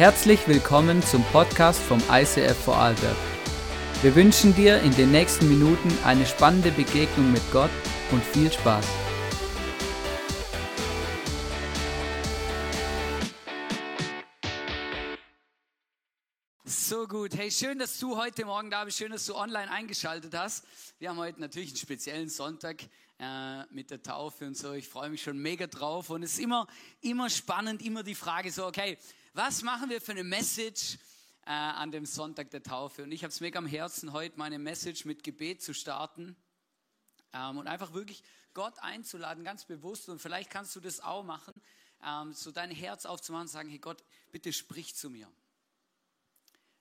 Herzlich willkommen zum Podcast vom ICF Vorarlberg. Wir wünschen dir in den nächsten Minuten eine spannende Begegnung mit Gott und viel Spaß. So gut. Hey, schön, dass du heute Morgen da bist. Schön, dass du online eingeschaltet hast. Wir haben heute natürlich einen speziellen Sonntag äh, mit der Taufe und so. Ich freue mich schon mega drauf. Und es ist immer, immer spannend, immer die Frage so, okay, was machen wir für eine Message äh, an dem Sonntag der Taufe? Und ich habe es mega am Herzen, heute meine Message mit Gebet zu starten ähm, und einfach wirklich Gott einzuladen, ganz bewusst. Und vielleicht kannst du das auch machen, ähm, so dein Herz aufzumachen und sagen, hey Gott, bitte sprich zu mir.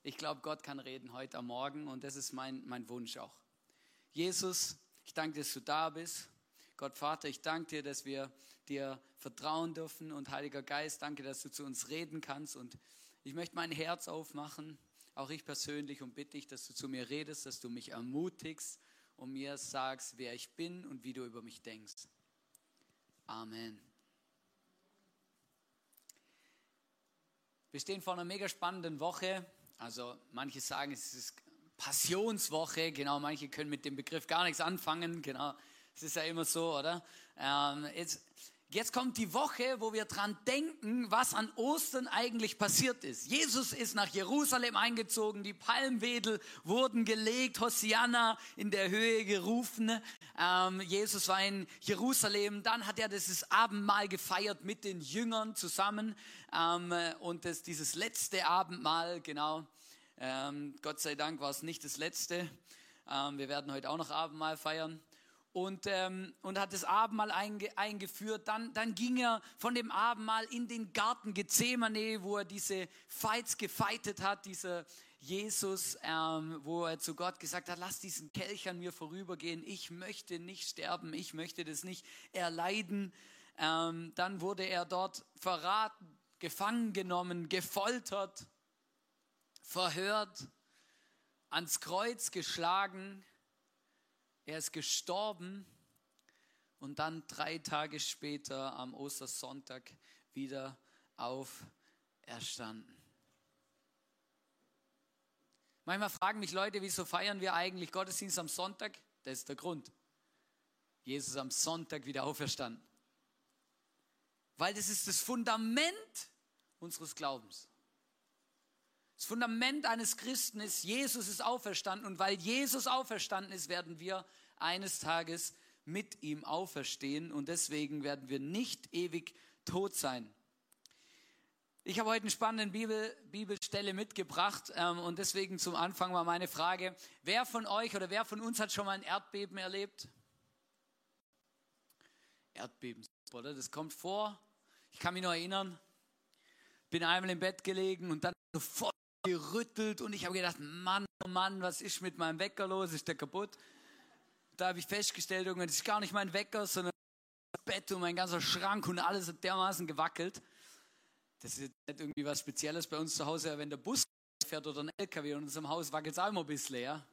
Ich glaube, Gott kann reden heute am Morgen und das ist mein, mein Wunsch auch. Jesus, ich danke dir, dass du da bist. Gott Vater, ich danke dir, dass wir dir vertrauen dürfen und Heiliger Geist, danke, dass du zu uns reden kannst und ich möchte mein Herz aufmachen, auch ich persönlich und bitte dich, dass du zu mir redest, dass du mich ermutigst und mir sagst, wer ich bin und wie du über mich denkst. Amen. Wir stehen vor einer mega spannenden Woche. Also manche sagen, es ist Passionswoche, genau, manche können mit dem Begriff gar nichts anfangen, genau. Es ist ja immer so, oder? Ähm, jetzt, Jetzt kommt die Woche, wo wir dran denken, was an Ostern eigentlich passiert ist. Jesus ist nach Jerusalem eingezogen, die Palmwedel wurden gelegt, Hosianna in der Höhe gerufen. Ähm, Jesus war in Jerusalem, dann hat er dieses Abendmahl gefeiert mit den Jüngern zusammen ähm, und das, dieses letzte Abendmahl, genau. Ähm, Gott sei Dank war es nicht das letzte. Ähm, wir werden heute auch noch Abendmahl feiern und, ähm, und hat das Abendmahl einge, eingeführt. Dann, dann ging er von dem Abendmahl in den Garten Gethsemane, wo er diese Fights gefeitet hat, dieser Jesus, ähm, wo er zu Gott gesagt hat, lass diesen Kelch an mir vorübergehen, ich möchte nicht sterben, ich möchte das nicht erleiden. Ähm, dann wurde er dort verraten, gefangen genommen, gefoltert, verhört, ans Kreuz geschlagen er ist gestorben und dann drei Tage später am Ostersonntag wieder auferstanden. Manchmal fragen mich Leute, wieso feiern wir eigentlich Gottesdienst am Sonntag? Das ist der Grund. Jesus am Sonntag wieder auferstanden. Weil das ist das Fundament unseres Glaubens. Das Fundament eines Christen ist, Jesus ist auferstanden und weil Jesus auferstanden ist, werden wir eines Tages mit ihm auferstehen und deswegen werden wir nicht ewig tot sein. Ich habe heute eine spannende Bibel, Bibelstelle mitgebracht ähm, und deswegen zum Anfang mal meine Frage, wer von euch oder wer von uns hat schon mal ein Erdbeben erlebt? Erdbeben, oder? Das kommt vor. Ich kann mich noch erinnern, bin einmal im Bett gelegen und dann sofort gerüttelt und ich habe gedacht, Mann, oh Mann, was ist mit meinem Wecker los? Ist der kaputt? Da habe ich festgestellt, das ist gar nicht mein Wecker, sondern das Bett und mein ganzer Schrank und alles hat dermaßen gewackelt. Das ist nicht irgendwie was Spezielles bei uns zu Hause, wenn der Bus fährt oder ein LKW in unserem Haus wackelt es auch immer ein bisschen, ja.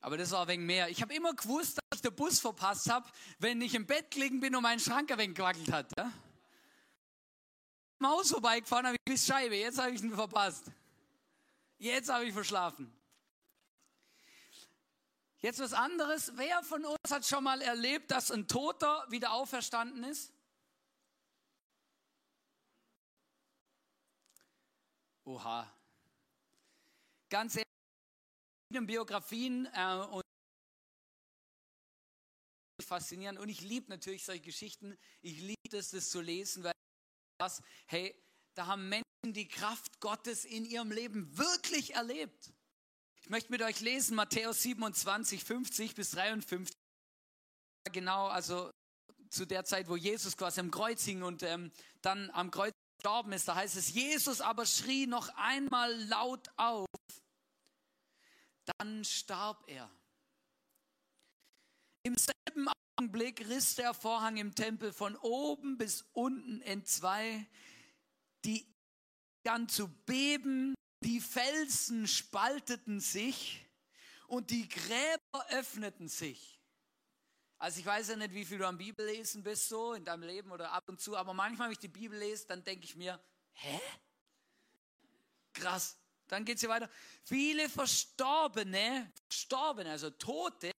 Aber das war ein wenig mehr. Ich habe immer gewusst, dass ich den Bus verpasst habe, wenn ich im Bett gelegen bin und mein Schrank ein wenig gewackelt hat. Ja? Im Haus vorbeigefahren, habe ich bis Scheibe, jetzt habe ich ihn verpasst. Jetzt habe ich verschlafen. Jetzt was anderes. Wer von uns hat schon mal erlebt, dass ein Toter wieder auferstanden ist? Oha. Ganz ehrlich, in Biografien äh, und faszinierend und ich liebe natürlich solche Geschichten. Ich liebe es, das zu lesen, weil das, hey, da haben Menschen die Kraft Gottes in ihrem Leben wirklich erlebt. Ich möchte mit euch lesen Matthäus 27, 50 bis 53. Genau, also zu der Zeit, wo Jesus quasi am Kreuz hing und ähm, dann am Kreuz gestorben ist. Da heißt es, Jesus aber schrie noch einmal laut auf. Dann starb er. Im selben Augenblick riss der Vorhang im Tempel von oben bis unten in zwei. Die begann zu beben, die Felsen spalteten sich und die Gräber öffneten sich. Also ich weiß ja nicht, wie viel du am Bibellesen bist so in deinem Leben oder ab und zu, aber manchmal, wenn ich die Bibel lese, dann denke ich mir, hä? krass. Dann geht es hier weiter. Viele Verstorbene, Verstorbene, also Tote,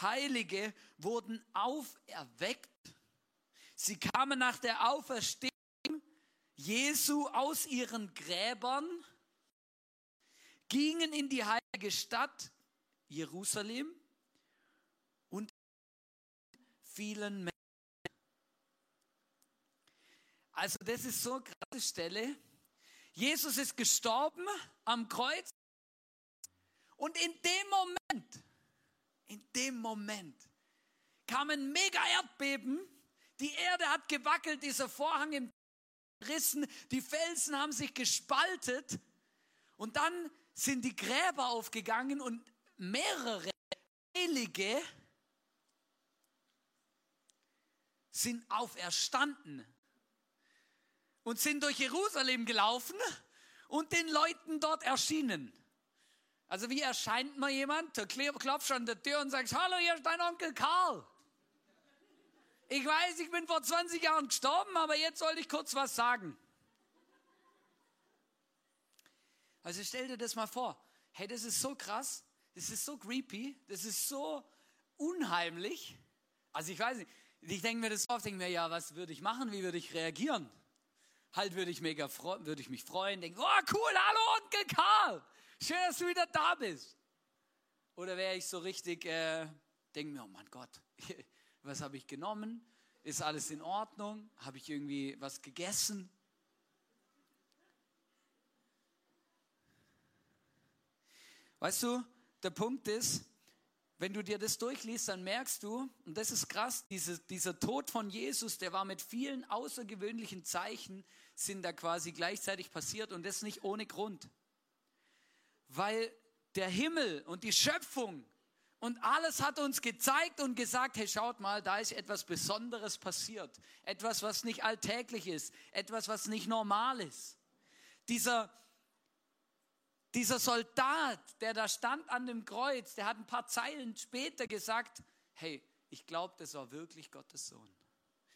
Heilige wurden auferweckt. Sie kamen nach der Auferstehung Jesu aus ihren Gräbern, gingen in die heilige Stadt Jerusalem und vielen Menschen. Also das ist so eine krasse Stelle. Jesus ist gestorben am Kreuz und in dem Moment, in dem Moment kam ein mega Erdbeben, die Erde hat gewackelt, dieser Vorhang im Rissen, die Felsen haben sich gespaltet und dann sind die Gräber aufgegangen und mehrere Heilige sind auferstanden und sind durch Jerusalem gelaufen und den Leuten dort erschienen. Also wie erscheint man jemand? Der klopft an der Tür und sagt, hallo, hier ist dein Onkel Karl. Ich weiß, ich bin vor 20 Jahren gestorben, aber jetzt sollte ich kurz was sagen. Also stell dir das mal vor. Hey, das ist so krass, das ist so creepy, das ist so unheimlich. Also ich weiß nicht, ich denke mir das oft, denke mir, ja, was würde ich machen, wie würde ich reagieren? Halt würde ich, mega würde ich mich freuen, denke, oh cool, hallo Onkel Karl, schön, dass du wieder da bist. Oder wäre ich so richtig, äh, denke mir, oh mein Gott, was habe ich genommen? Ist alles in Ordnung? Habe ich irgendwie was gegessen? Weißt du, der Punkt ist, wenn du dir das durchliest, dann merkst du, und das ist krass, diese, dieser Tod von Jesus, der war mit vielen außergewöhnlichen Zeichen, sind da quasi gleichzeitig passiert und das nicht ohne Grund. Weil der Himmel und die Schöpfung und alles hat uns gezeigt und gesagt, hey, schaut mal, da ist etwas Besonderes passiert. Etwas, was nicht alltäglich ist. Etwas, was nicht normal ist. Dieser, dieser Soldat, der da stand an dem Kreuz, der hat ein paar Zeilen später gesagt, hey, ich glaube, das war wirklich Gottes Sohn.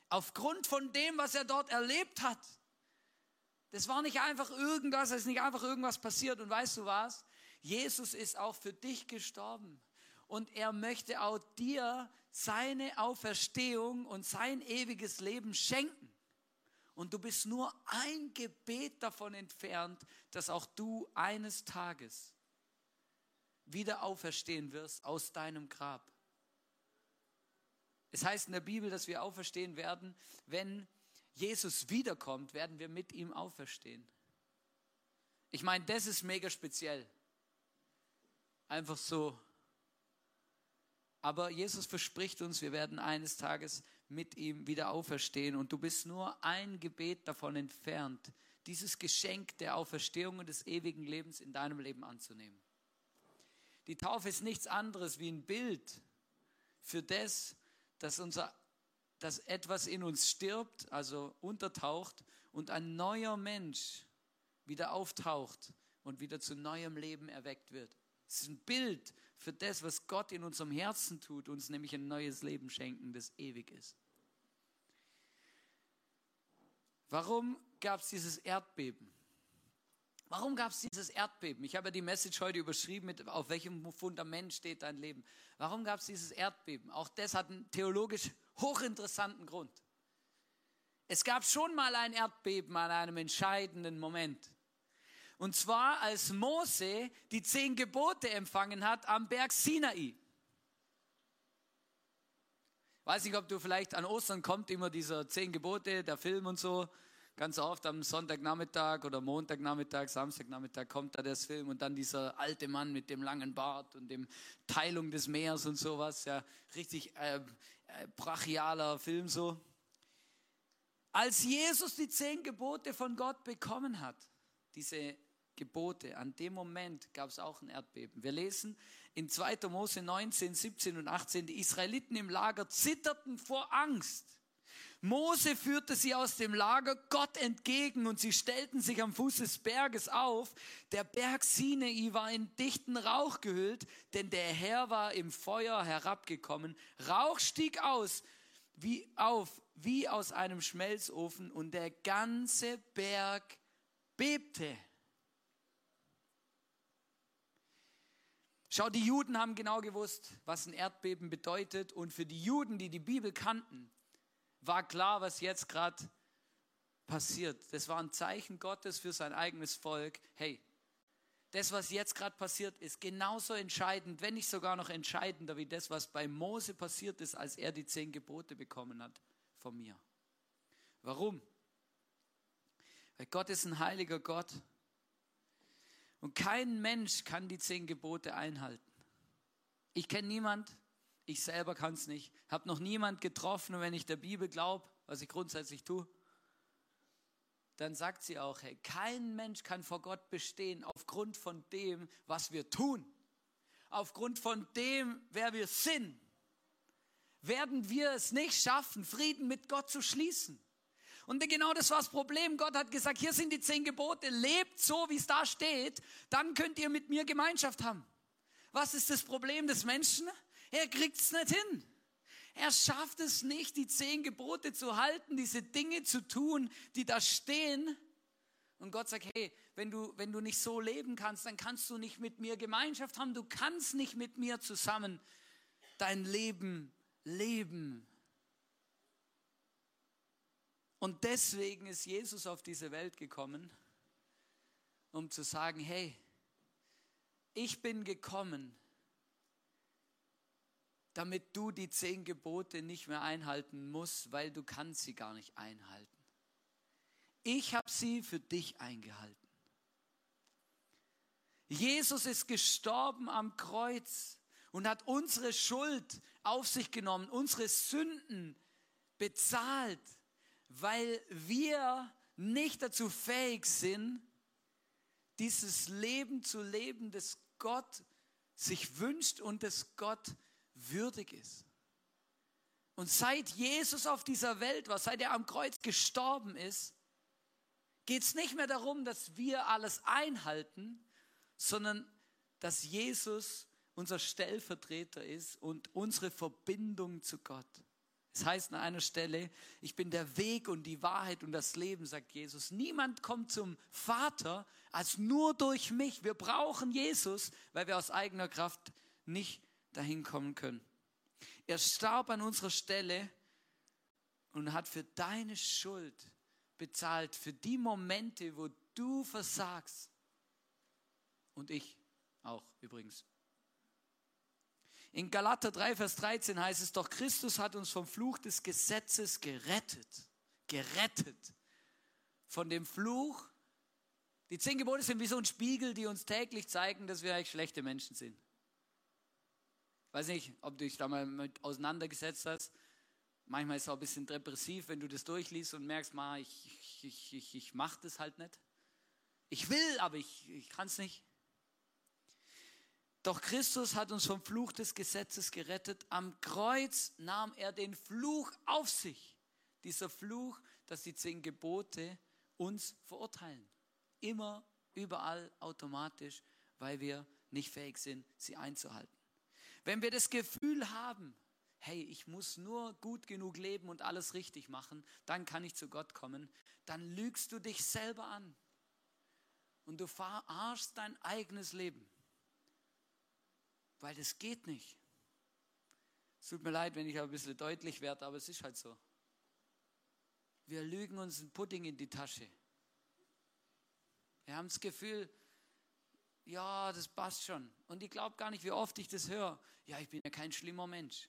Aufgrund von dem, was er dort erlebt hat. Das war nicht einfach irgendwas, es ist nicht einfach irgendwas passiert. Und weißt du was? Jesus ist auch für dich gestorben und er möchte auch dir seine Auferstehung und sein ewiges Leben schenken. Und du bist nur ein Gebet davon entfernt, dass auch du eines Tages wieder auferstehen wirst aus deinem Grab. Es heißt in der Bibel, dass wir auferstehen werden, wenn Jesus wiederkommt, werden wir mit ihm auferstehen. Ich meine, das ist mega speziell. Einfach so aber Jesus verspricht uns, wir werden eines Tages mit ihm wieder auferstehen. Und du bist nur ein Gebet davon entfernt, dieses Geschenk der Auferstehung und des ewigen Lebens in deinem Leben anzunehmen. Die Taufe ist nichts anderes wie ein Bild für das, dass, unser, dass etwas in uns stirbt, also untertaucht und ein neuer Mensch wieder auftaucht und wieder zu neuem Leben erweckt wird. Es ist ein Bild für das, was Gott in unserem Herzen tut, uns nämlich ein neues Leben schenken, das ewig ist. Warum gab es dieses Erdbeben? Warum gab es dieses Erdbeben? Ich habe ja die Message heute überschrieben mit, auf welchem Fundament steht dein Leben. Warum gab es dieses Erdbeben? Auch das hat einen theologisch hochinteressanten Grund. Es gab schon mal ein Erdbeben an einem entscheidenden Moment. Und zwar als Mose die zehn Gebote empfangen hat am Berg Sinai. Weiß nicht, ob du vielleicht an Ostern kommt immer dieser zehn Gebote, der Film und so. Ganz oft am Sonntagnachmittag oder Montagnachmittag, Samstagnachmittag kommt da das Film und dann dieser alte Mann mit dem langen Bart und dem Teilung des Meers und sowas. Ja, richtig äh, äh, brachialer Film so. Als Jesus die zehn Gebote von Gott bekommen hat, diese Gebote. An dem Moment gab es auch ein Erdbeben. Wir lesen in 2. Mose 19, 17 und 18, die Israeliten im Lager zitterten vor Angst. Mose führte sie aus dem Lager Gott entgegen und sie stellten sich am Fuß des Berges auf. Der Berg Sinai war in dichten Rauch gehüllt, denn der Herr war im Feuer herabgekommen. Rauch stieg aus, wie auf, wie aus einem Schmelzofen und der ganze Berg bebte. Schau, die Juden haben genau gewusst, was ein Erdbeben bedeutet. Und für die Juden, die die Bibel kannten, war klar, was jetzt gerade passiert. Das war ein Zeichen Gottes für sein eigenes Volk. Hey, das, was jetzt gerade passiert, ist genauso entscheidend, wenn nicht sogar noch entscheidender, wie das, was bei Mose passiert ist, als er die zehn Gebote bekommen hat von mir. Warum? Weil Gott ist ein heiliger Gott. Und kein Mensch kann die zehn Gebote einhalten. Ich kenne niemand, ich selber kann es nicht, habe noch niemand getroffen und wenn ich der Bibel glaube, was ich grundsätzlich tue, dann sagt sie auch, hey, kein Mensch kann vor Gott bestehen aufgrund von dem, was wir tun. Aufgrund von dem, wer wir sind, werden wir es nicht schaffen, Frieden mit Gott zu schließen. Und genau das war das Problem. Gott hat gesagt, hier sind die zehn Gebote, lebt so, wie es da steht, dann könnt ihr mit mir Gemeinschaft haben. Was ist das Problem des Menschen? Er kriegt es nicht hin. Er schafft es nicht, die zehn Gebote zu halten, diese Dinge zu tun, die da stehen. Und Gott sagt, hey, wenn du, wenn du nicht so leben kannst, dann kannst du nicht mit mir Gemeinschaft haben. Du kannst nicht mit mir zusammen dein Leben leben. Und deswegen ist Jesus auf diese Welt gekommen, um zu sagen, hey, ich bin gekommen, damit du die zehn Gebote nicht mehr einhalten musst, weil du kannst sie gar nicht einhalten. Ich habe sie für dich eingehalten. Jesus ist gestorben am Kreuz und hat unsere Schuld auf sich genommen, unsere Sünden bezahlt weil wir nicht dazu fähig sind, dieses Leben zu leben, das Gott sich wünscht und das Gott würdig ist. Und seit Jesus auf dieser Welt war, seit er am Kreuz gestorben ist, geht es nicht mehr darum, dass wir alles einhalten, sondern dass Jesus unser Stellvertreter ist und unsere Verbindung zu Gott. Es heißt an einer Stelle, ich bin der Weg und die Wahrheit und das Leben, sagt Jesus. Niemand kommt zum Vater als nur durch mich. Wir brauchen Jesus, weil wir aus eigener Kraft nicht dahin kommen können. Er starb an unserer Stelle und hat für deine Schuld bezahlt, für die Momente, wo du versagst. Und ich auch übrigens. In Galater 3, Vers 13 heißt es doch, Christus hat uns vom Fluch des Gesetzes gerettet. Gerettet. Von dem Fluch. Die zehn Gebote sind wie so ein Spiegel, die uns täglich zeigen, dass wir eigentlich schlechte Menschen sind. Weiß nicht, ob du dich da mal mit auseinandergesetzt hast. Manchmal ist es auch ein bisschen depressiv, wenn du das durchliest und merkst, ma, ich, ich, ich, ich mache das halt nicht. Ich will, aber ich, ich kann es nicht. Doch Christus hat uns vom Fluch des Gesetzes gerettet. Am Kreuz nahm er den Fluch auf sich. Dieser Fluch, dass die zehn Gebote uns verurteilen. Immer, überall, automatisch, weil wir nicht fähig sind, sie einzuhalten. Wenn wir das Gefühl haben, hey, ich muss nur gut genug leben und alles richtig machen, dann kann ich zu Gott kommen, dann lügst du dich selber an. Und du verarschst dein eigenes Leben weil das geht nicht. Es tut mir leid, wenn ich ein bisschen deutlich werde, aber es ist halt so. Wir lügen uns einen Pudding in die Tasche. Wir haben das Gefühl, ja, das passt schon. Und ich glaube gar nicht, wie oft ich das höre. Ja, ich bin ja kein schlimmer Mensch.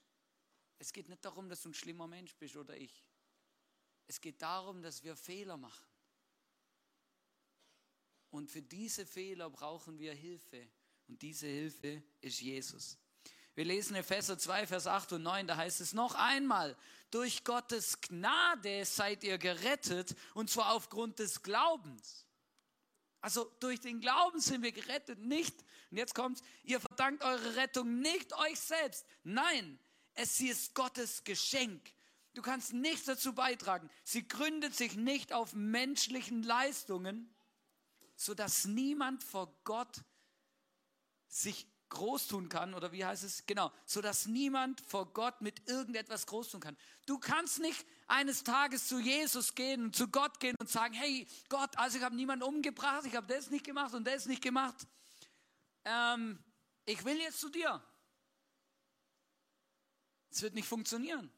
Es geht nicht darum, dass du ein schlimmer Mensch bist oder ich. Es geht darum, dass wir Fehler machen. Und für diese Fehler brauchen wir Hilfe. Und diese Hilfe ist Jesus. Wir lesen Epheser 2, Vers 8 und 9, da heißt es noch einmal, durch Gottes Gnade seid ihr gerettet und zwar aufgrund des Glaubens. Also durch den Glauben sind wir gerettet, nicht, und jetzt kommt's, ihr verdankt eure Rettung nicht euch selbst. Nein, es ist Gottes Geschenk. Du kannst nichts dazu beitragen. Sie gründet sich nicht auf menschlichen Leistungen, sodass niemand vor Gott sich groß tun kann, oder wie heißt es? Genau, so dass niemand vor Gott mit irgendetwas groß tun kann. Du kannst nicht eines Tages zu Jesus gehen und zu Gott gehen und sagen, hey Gott, also ich habe niemanden umgebracht, ich habe das nicht gemacht und das nicht gemacht. Ähm, ich will jetzt zu dir. Es wird nicht funktionieren.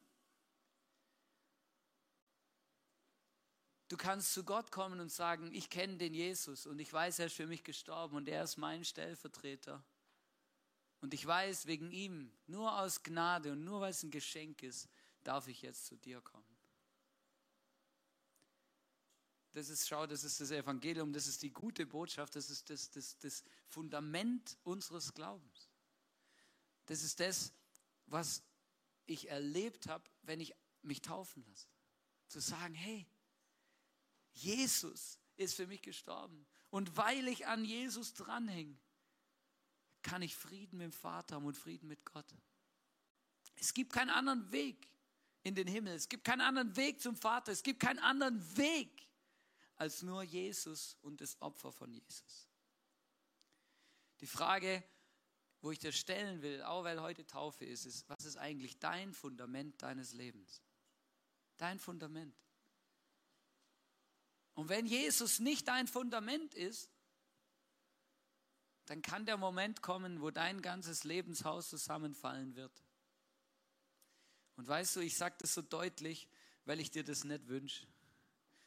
Du kannst zu Gott kommen und sagen, ich kenne den Jesus und ich weiß, er ist für mich gestorben und er ist mein Stellvertreter. Und ich weiß, wegen ihm, nur aus Gnade und nur weil es ein Geschenk ist, darf ich jetzt zu dir kommen. Das ist, schau, das ist das Evangelium, das ist die gute Botschaft, das ist das, das, das Fundament unseres Glaubens. Das ist das, was ich erlebt habe, wenn ich mich taufen lasse. Zu sagen, hey, Jesus ist für mich gestorben. Und weil ich an Jesus dranhänge, kann ich Frieden mit dem Vater haben und Frieden mit Gott. Es gibt keinen anderen Weg in den Himmel. Es gibt keinen anderen Weg zum Vater. Es gibt keinen anderen Weg als nur Jesus und das Opfer von Jesus. Die Frage, wo ich dir stellen will, auch weil heute Taufe ist, ist, was ist eigentlich dein Fundament deines Lebens? Dein Fundament. Und wenn Jesus nicht dein Fundament ist, dann kann der Moment kommen, wo dein ganzes Lebenshaus zusammenfallen wird. Und weißt du, ich sage das so deutlich, weil ich dir das nicht wünsche,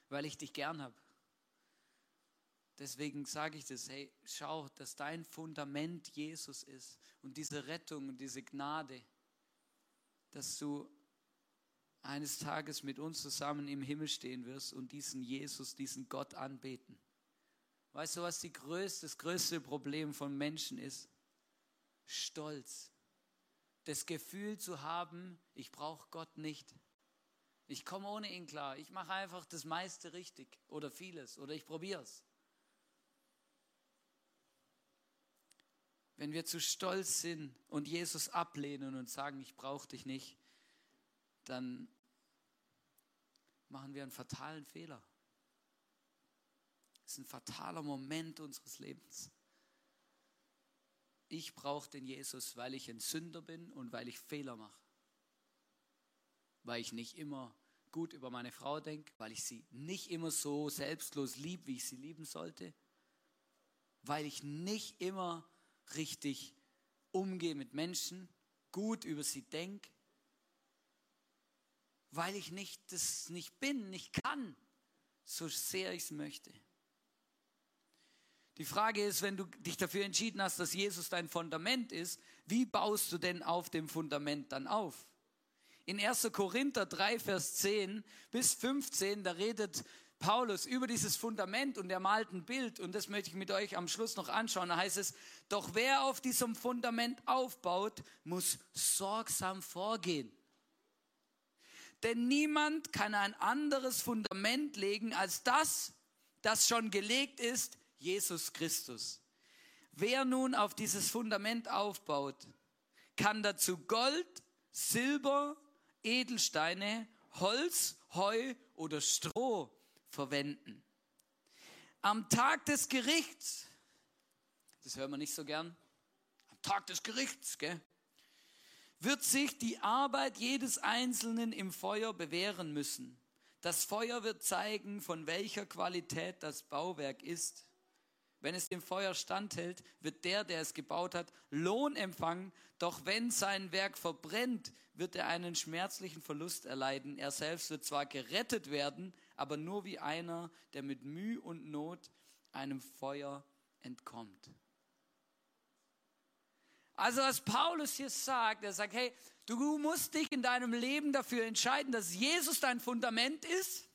weil ich dich gern habe. Deswegen sage ich das, hey, schau, dass dein Fundament Jesus ist und diese Rettung und diese Gnade, dass du eines Tages mit uns zusammen im Himmel stehen wirst und diesen Jesus, diesen Gott anbeten. Weißt du, was die größte, das größte Problem von Menschen ist? Stolz. Das Gefühl zu haben, ich brauche Gott nicht. Ich komme ohne ihn klar. Ich mache einfach das meiste richtig oder vieles oder ich probiere es. Wenn wir zu stolz sind und Jesus ablehnen und sagen, ich brauche dich nicht, dann machen wir einen fatalen Fehler. Das ist ein fataler Moment unseres Lebens. Ich brauche den Jesus, weil ich ein Sünder bin und weil ich Fehler mache. Weil ich nicht immer gut über meine Frau denke, weil ich sie nicht immer so selbstlos liebe, wie ich sie lieben sollte. Weil ich nicht immer richtig umgehe mit Menschen, gut über sie denke weil ich nicht das nicht bin, nicht kann, so sehr ich es möchte. Die Frage ist, wenn du dich dafür entschieden hast, dass Jesus dein Fundament ist, wie baust du denn auf dem Fundament dann auf? In 1. Korinther 3, Vers 10 bis 15, da redet Paulus über dieses Fundament und er malt ein Bild und das möchte ich mit euch am Schluss noch anschauen. Da heißt es, doch wer auf diesem Fundament aufbaut, muss sorgsam vorgehen. Denn niemand kann ein anderes Fundament legen als das, das schon gelegt ist, Jesus Christus. Wer nun auf dieses Fundament aufbaut, kann dazu Gold, Silber, Edelsteine, Holz, Heu oder Stroh verwenden. Am Tag des Gerichts, das hören wir nicht so gern, am Tag des Gerichts, gell? Wird sich die Arbeit jedes Einzelnen im Feuer bewähren müssen. Das Feuer wird zeigen, von welcher Qualität das Bauwerk ist. Wenn es dem Feuer standhält, wird der, der es gebaut hat, Lohn empfangen. Doch wenn sein Werk verbrennt, wird er einen schmerzlichen Verlust erleiden. Er selbst wird zwar gerettet werden, aber nur wie einer, der mit Mühe und Not einem Feuer entkommt. Also was Paulus hier sagt, er sagt, hey, du musst dich in deinem Leben dafür entscheiden, dass Jesus dein Fundament ist,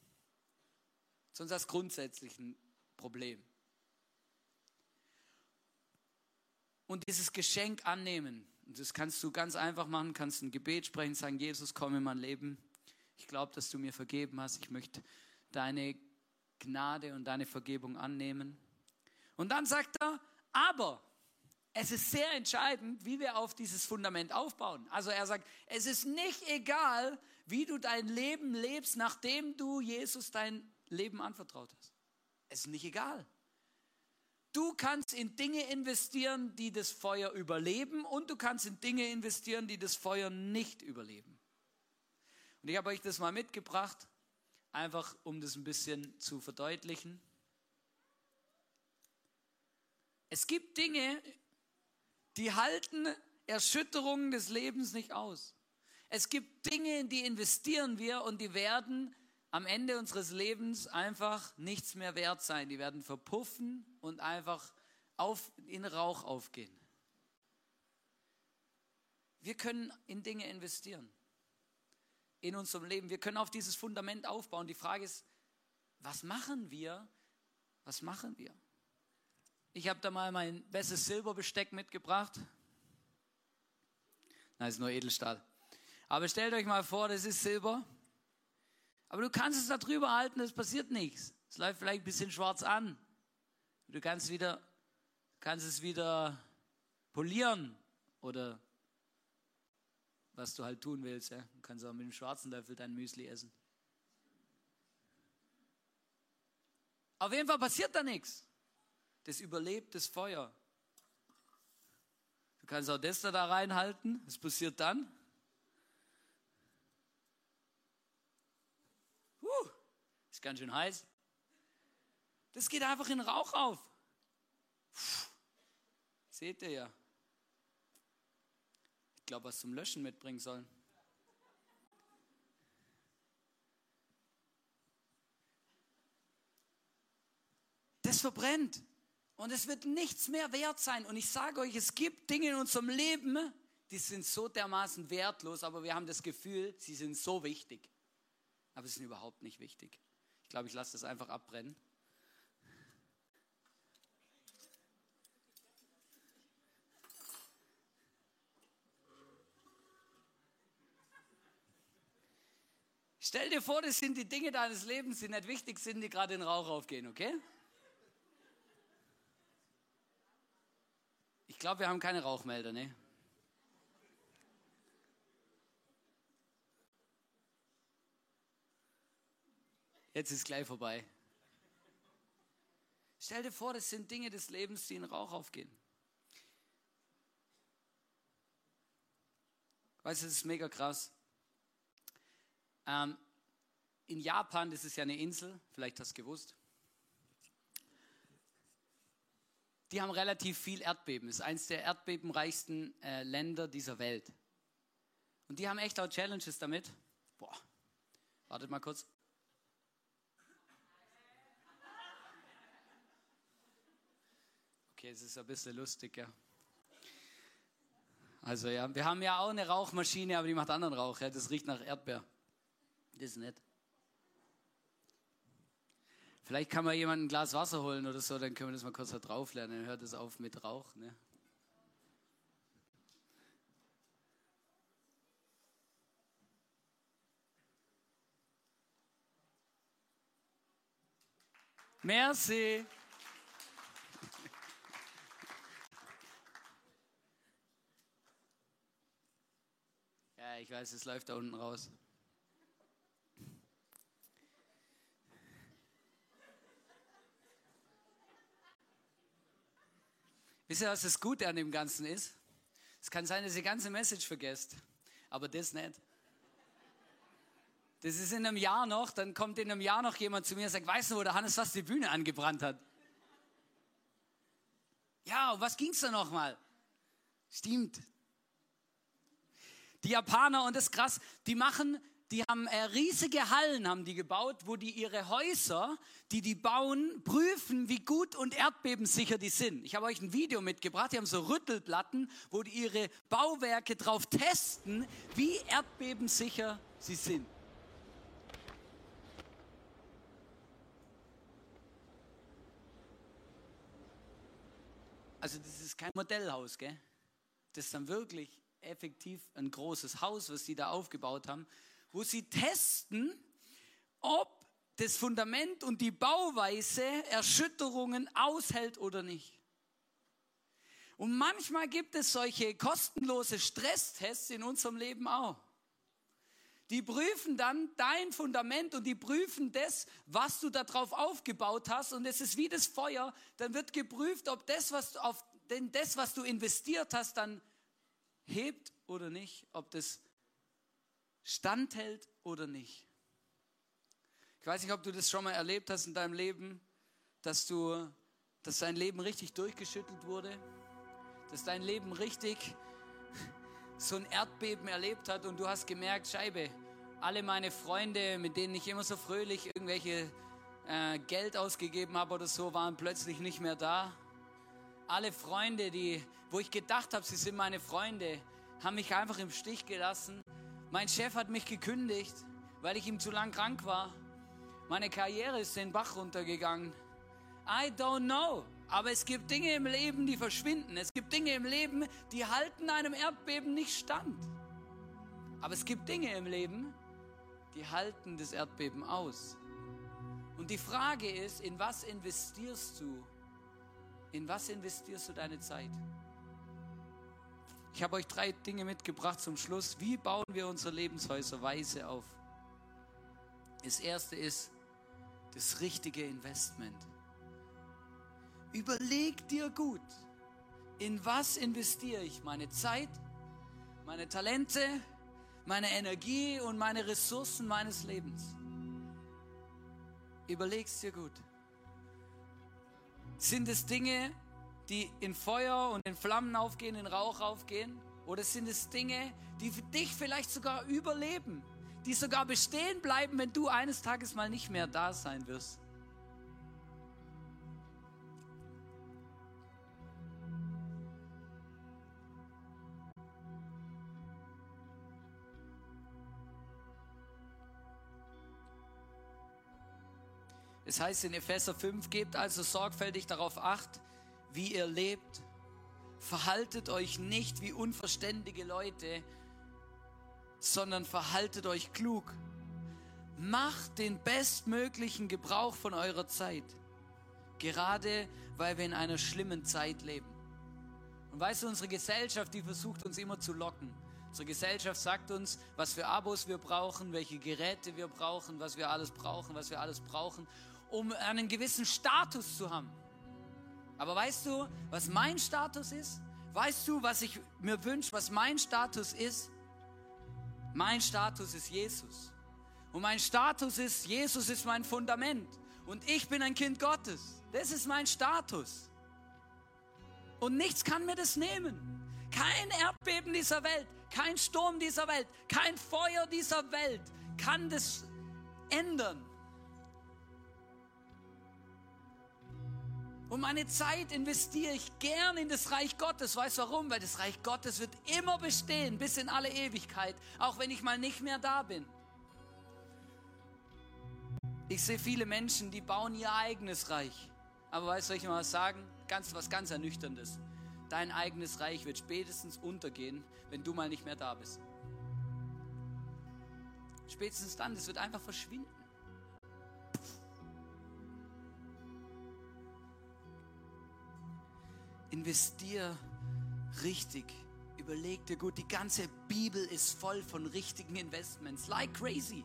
sonst hast du grundsätzlich ein Problem. Und dieses Geschenk annehmen, und das kannst du ganz einfach machen, kannst ein Gebet sprechen, sagen, Jesus, komm in mein Leben. Ich glaube, dass du mir vergeben hast. Ich möchte deine Gnade und deine Vergebung annehmen. Und dann sagt er, aber es ist sehr entscheidend, wie wir auf dieses Fundament aufbauen. Also er sagt, es ist nicht egal, wie du dein Leben lebst, nachdem du Jesus dein Leben anvertraut hast. Es ist nicht egal. Du kannst in Dinge investieren, die das Feuer überleben und du kannst in Dinge investieren, die das Feuer nicht überleben. Und ich habe euch das mal mitgebracht, einfach um das ein bisschen zu verdeutlichen. Es gibt Dinge, die halten Erschütterungen des Lebens nicht aus. Es gibt Dinge, in die investieren wir und die werden am Ende unseres Lebens einfach nichts mehr wert sein. Die werden verpuffen und einfach auf, in Rauch aufgehen. Wir können in Dinge investieren. In unserem Leben. Wir können auf dieses Fundament aufbauen. Die Frage ist, was machen wir? Was machen wir? Ich habe da mal mein bestes Silberbesteck mitgebracht. Nein, ist nur Edelstahl. Aber stellt euch mal vor, das ist Silber. Aber du kannst es da drüber halten, es passiert nichts. Es läuft vielleicht ein bisschen schwarz an. Du kannst wieder, kannst es wieder polieren oder was du halt tun willst. Ja. Du kannst auch mit dem schwarzen Löffel dein Müsli essen. Auf jeden Fall passiert da nichts. Das überlebt das Feuer. Du kannst auch das da reinhalten. Was passiert dann? Uh, ist ganz schön heiß. Das geht einfach in Rauch auf. Puh, seht ihr ja. Ich glaube, was zum Löschen mitbringen sollen. Das verbrennt. Und es wird nichts mehr wert sein. Und ich sage euch, es gibt Dinge in unserem Leben, die sind so dermaßen wertlos, aber wir haben das Gefühl, sie sind so wichtig. Aber sie sind überhaupt nicht wichtig. Ich glaube, ich lasse das einfach abbrennen. Stell dir vor, das sind die Dinge deines Lebens, die nicht wichtig sind, die gerade in Rauch aufgehen, okay? Glaube, wir haben keine Rauchmelder, ne? Jetzt ist gleich vorbei. Stell dir vor, das sind Dinge des Lebens, die in Rauch aufgehen. Weißt du, das ist mega krass. Ähm, in Japan, das ist ja eine Insel, vielleicht hast du gewusst, die haben relativ viel Erdbeben. Das ist eines der erdbebenreichsten äh, Länder dieser Welt. Und die haben echt auch Challenges damit. Boah, wartet mal kurz. Okay, es ist ein bisschen lustig, ja. Also ja, wir haben ja auch eine Rauchmaschine, aber die macht anderen Rauch. Ja. Das riecht nach Erdbeer. Das ist nett. Vielleicht kann man jemand ein Glas Wasser holen oder so, dann können wir das mal kurz da drauf lernen. Dann hört es auf mit Rauch. Ne? Merci. Ja, ich weiß, es läuft da unten raus. Wisst ihr, was das Gute an dem Ganzen ist? Es kann sein, dass ihr die ganze Message vergesst, aber das nicht. Das ist in einem Jahr noch, dann kommt in einem Jahr noch jemand zu mir und sagt, weißt du, wo der Hannes fast die Bühne angebrannt hat? Ja, um was ging es da nochmal? Stimmt. Die Japaner, und das ist krass, die machen die haben äh, riesige Hallen haben die gebaut, wo die ihre Häuser, die die bauen, prüfen, wie gut und erdbebensicher die sind. Ich habe euch ein Video mitgebracht, die haben so Rüttelplatten, wo die ihre Bauwerke drauf testen, wie erdbebensicher sie sind. Also das ist kein Modellhaus, gell? Das ist dann wirklich effektiv ein großes Haus, was die da aufgebaut haben wo sie testen, ob das Fundament und die Bauweise Erschütterungen aushält oder nicht. Und manchmal gibt es solche kostenlose Stresstests in unserem Leben auch. Die prüfen dann dein Fundament und die prüfen das, was du darauf aufgebaut hast. Und es ist wie das Feuer. Dann wird geprüft, ob das, was du, auf, denn das, was du investiert hast, dann hebt oder nicht. Ob das standhält oder nicht. Ich weiß nicht, ob du das schon mal erlebt hast in deinem Leben, dass du, dass dein Leben richtig durchgeschüttelt wurde, dass dein Leben richtig so ein Erdbeben erlebt hat und du hast gemerkt, Scheibe, alle meine Freunde, mit denen ich immer so fröhlich irgendwelche äh, Geld ausgegeben habe oder so, waren plötzlich nicht mehr da. Alle Freunde, die, wo ich gedacht habe, sie sind meine Freunde, haben mich einfach im Stich gelassen. Mein Chef hat mich gekündigt, weil ich ihm zu lang krank war. Meine Karriere ist den Bach runtergegangen. I don't know. Aber es gibt Dinge im Leben, die verschwinden. Es gibt Dinge im Leben, die halten einem Erdbeben nicht stand. Aber es gibt Dinge im Leben, die halten das Erdbeben aus. Und die Frage ist, in was investierst du? In was investierst du deine Zeit? Ich habe euch drei Dinge mitgebracht zum Schluss. Wie bauen wir unsere Lebenshäuser weise auf? Das erste ist das richtige Investment. Überleg dir gut, in was investiere ich meine Zeit, meine Talente, meine Energie und meine Ressourcen meines Lebens. Überleg's dir gut. Sind es Dinge, die in Feuer und in Flammen aufgehen, in Rauch aufgehen? Oder sind es Dinge, die für dich vielleicht sogar überleben, die sogar bestehen bleiben, wenn du eines Tages mal nicht mehr da sein wirst? Es heißt in Epheser 5, gebt also sorgfältig darauf acht, wie ihr lebt. Verhaltet euch nicht wie unverständige Leute, sondern verhaltet euch klug. Macht den bestmöglichen Gebrauch von eurer Zeit, gerade weil wir in einer schlimmen Zeit leben. Und weißt du, unsere Gesellschaft, die versucht uns immer zu locken. Unsere Gesellschaft sagt uns, was für Abos wir brauchen, welche Geräte wir brauchen, was wir alles brauchen, was wir alles brauchen um einen gewissen Status zu haben. Aber weißt du, was mein Status ist? Weißt du, was ich mir wünsche, was mein Status ist? Mein Status ist Jesus. Und mein Status ist, Jesus ist mein Fundament. Und ich bin ein Kind Gottes. Das ist mein Status. Und nichts kann mir das nehmen. Kein Erdbeben dieser Welt, kein Sturm dieser Welt, kein Feuer dieser Welt kann das ändern. Und meine Zeit investiere ich gern in das Reich Gottes. Weißt du warum? Weil das Reich Gottes wird immer bestehen, bis in alle Ewigkeit, auch wenn ich mal nicht mehr da bin. Ich sehe viele Menschen, die bauen ihr eigenes Reich. Aber weißt du, soll ich mal was sagen? Ganz, was ganz Ernüchterndes. Dein eigenes Reich wird spätestens untergehen, wenn du mal nicht mehr da bist. Spätestens dann, es wird einfach verschwinden. Investier richtig. Überleg dir gut, die ganze Bibel ist voll von richtigen Investments. Like crazy.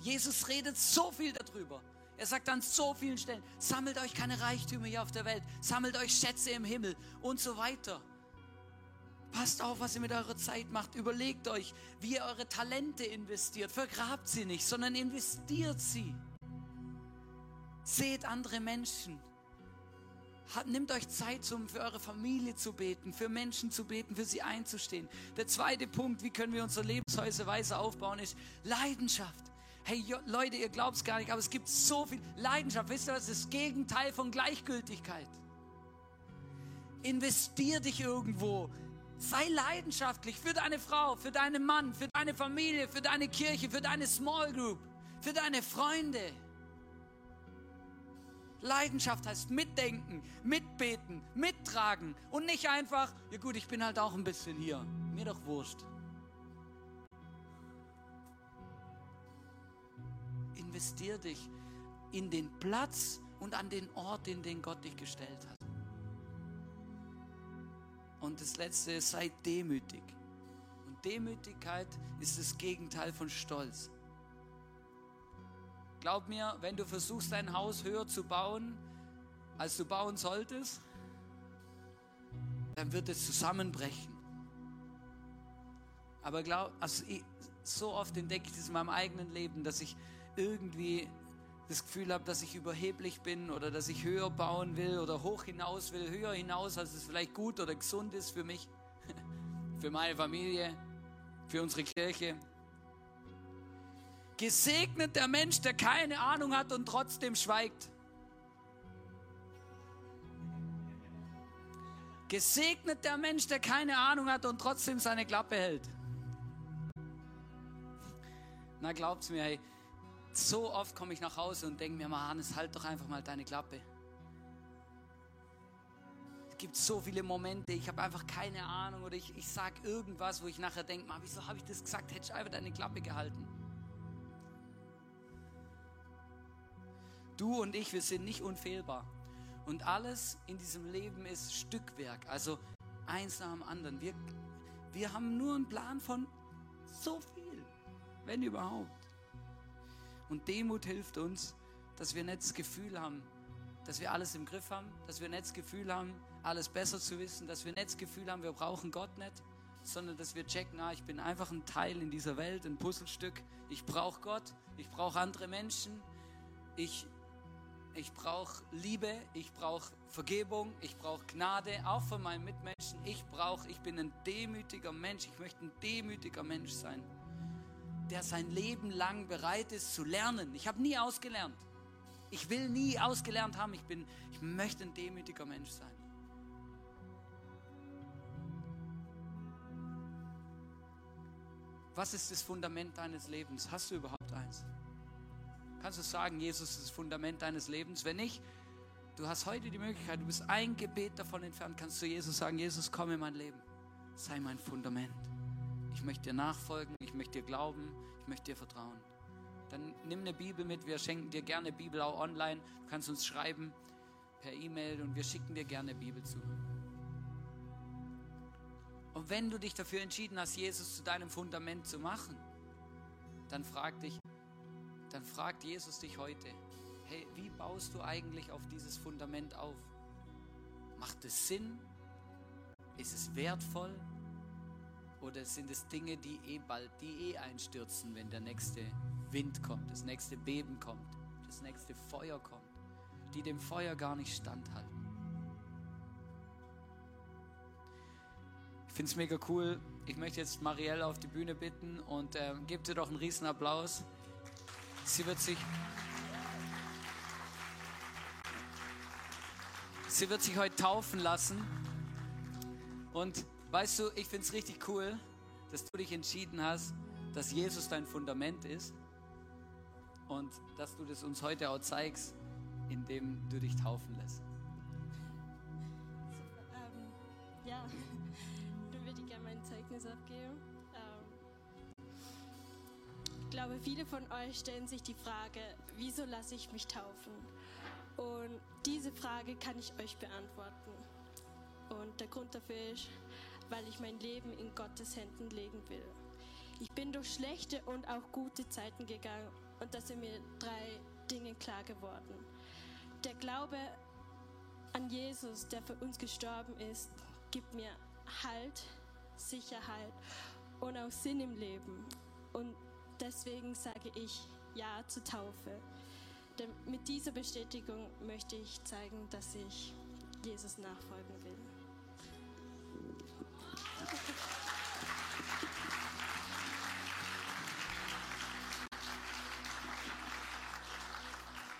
Jesus redet so viel darüber. Er sagt an so vielen Stellen, sammelt euch keine Reichtümer hier auf der Welt, sammelt euch Schätze im Himmel und so weiter. Passt auf, was ihr mit eurer Zeit macht. Überlegt euch, wie ihr eure Talente investiert. Vergrabt sie nicht, sondern investiert sie. Seht andere Menschen. Nehmt euch Zeit, um für eure Familie zu beten, für Menschen zu beten, für sie einzustehen. Der zweite Punkt, wie können wir unsere Lebenshäuser weise aufbauen, ist Leidenschaft. Hey Leute, ihr glaubt es gar nicht, aber es gibt so viel Leidenschaft. Wisst ihr, was ist das Gegenteil von Gleichgültigkeit? Investier dich irgendwo. Sei leidenschaftlich für deine Frau, für deinen Mann, für deine Familie, für deine Kirche, für deine Small Group, für deine Freunde. Leidenschaft heißt mitdenken, mitbeten, mittragen und nicht einfach, ja gut, ich bin halt auch ein bisschen hier. Mir doch wurscht. Investier dich in den Platz und an den Ort, in den Gott dich gestellt hat. Und das Letzte sei demütig. Und Demütigkeit ist das Gegenteil von Stolz. Glaub mir, wenn du versuchst, dein Haus höher zu bauen, als du bauen solltest, dann wird es zusammenbrechen. Aber glaub, also ich, so oft entdecke ich das in meinem eigenen Leben, dass ich irgendwie das Gefühl habe, dass ich überheblich bin oder dass ich höher bauen will oder hoch hinaus will, höher hinaus, als es vielleicht gut oder gesund ist für mich, für meine Familie, für unsere Kirche. Gesegnet der Mensch, der keine Ahnung hat und trotzdem schweigt. Gesegnet der Mensch, der keine Ahnung hat und trotzdem seine Klappe hält. Na, glaubt's mir, hey, so oft komme ich nach Hause und denke mir, mal, Hannes, halt doch einfach mal deine Klappe. Es gibt so viele Momente, ich habe einfach keine Ahnung oder ich, ich sage irgendwas, wo ich nachher denke, wieso habe ich das gesagt? Hätte ich einfach deine Klappe gehalten. Du und ich, wir sind nicht unfehlbar. Und alles in diesem Leben ist Stückwerk, also eins nach dem anderen. Wir, wir haben nur einen Plan von so viel, wenn überhaupt. Und Demut hilft uns, dass wir nicht das Gefühl haben, dass wir alles im Griff haben, dass wir nicht das Gefühl haben, alles besser zu wissen, dass wir nicht das Gefühl haben, wir brauchen Gott nicht, sondern dass wir checken, ah, ich bin einfach ein Teil in dieser Welt, ein Puzzlestück. Ich brauche Gott, ich brauche andere Menschen, ich ich brauche Liebe, ich brauche Vergebung, ich brauche Gnade, auch von meinen Mitmenschen. Ich brauche, ich bin ein demütiger Mensch, ich möchte ein demütiger Mensch sein, der sein Leben lang bereit ist zu lernen. Ich habe nie ausgelernt. Ich will nie ausgelernt haben. Ich bin, ich möchte ein demütiger Mensch sein. Was ist das Fundament deines Lebens? Hast du überhaupt eins? Kannst du sagen, Jesus ist das Fundament deines Lebens? Wenn nicht, du hast heute die Möglichkeit, du bist ein Gebet davon entfernt, kannst du Jesus sagen, Jesus, komm in mein Leben. Sei mein Fundament. Ich möchte dir nachfolgen, ich möchte dir glauben, ich möchte dir vertrauen. Dann nimm eine Bibel mit, wir schenken dir gerne Bibel auch online. Du kannst uns schreiben per E-Mail und wir schicken dir gerne Bibel zu. Und wenn du dich dafür entschieden hast, Jesus zu deinem Fundament zu machen, dann frag dich, dann fragt Jesus dich heute, hey, wie baust du eigentlich auf dieses Fundament auf? Macht es Sinn? Ist es wertvoll? Oder sind es Dinge, die eh bald, die eh einstürzen, wenn der nächste Wind kommt, das nächste Beben kommt, das nächste Feuer kommt, die dem Feuer gar nicht standhalten? Ich finde es mega cool. Ich möchte jetzt Marielle auf die Bühne bitten und äh, gebt ihr doch einen riesen Applaus. Sie wird sich, sie wird sich heute taufen lassen. Und weißt du, ich finde es richtig cool, dass du dich entschieden hast, dass Jesus dein Fundament ist und dass du das uns heute auch zeigst, indem du dich taufen lässt. Glaube, viele von euch stellen sich die Frage, wieso lasse ich mich taufen? Und diese Frage kann ich euch beantworten. Und der Grund dafür ist, weil ich mein Leben in Gottes Händen legen will. Ich bin durch schlechte und auch gute Zeiten gegangen und da sind mir drei Dinge klar geworden. Der Glaube an Jesus, der für uns gestorben ist, gibt mir Halt, Sicherheit und auch Sinn im Leben. Und deswegen sage ich Ja zur Taufe. Denn mit dieser Bestätigung möchte ich zeigen, dass ich Jesus nachfolgen will.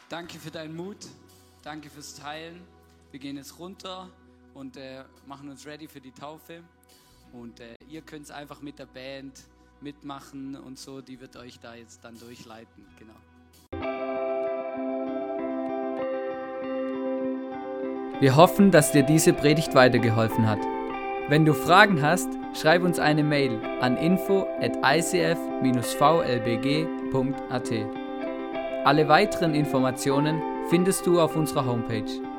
Danke für deinen Mut. Danke fürs Teilen. Wir gehen jetzt runter und äh, machen uns ready für die Taufe. Und äh, ihr könnt es einfach mit der Band mitmachen und so, die wird euch da jetzt dann durchleiten. Genau. Wir hoffen, dass dir diese Predigt weitergeholfen hat. Wenn du Fragen hast, schreib uns eine Mail an info at icf-vlbg.at. Alle weiteren Informationen findest du auf unserer Homepage.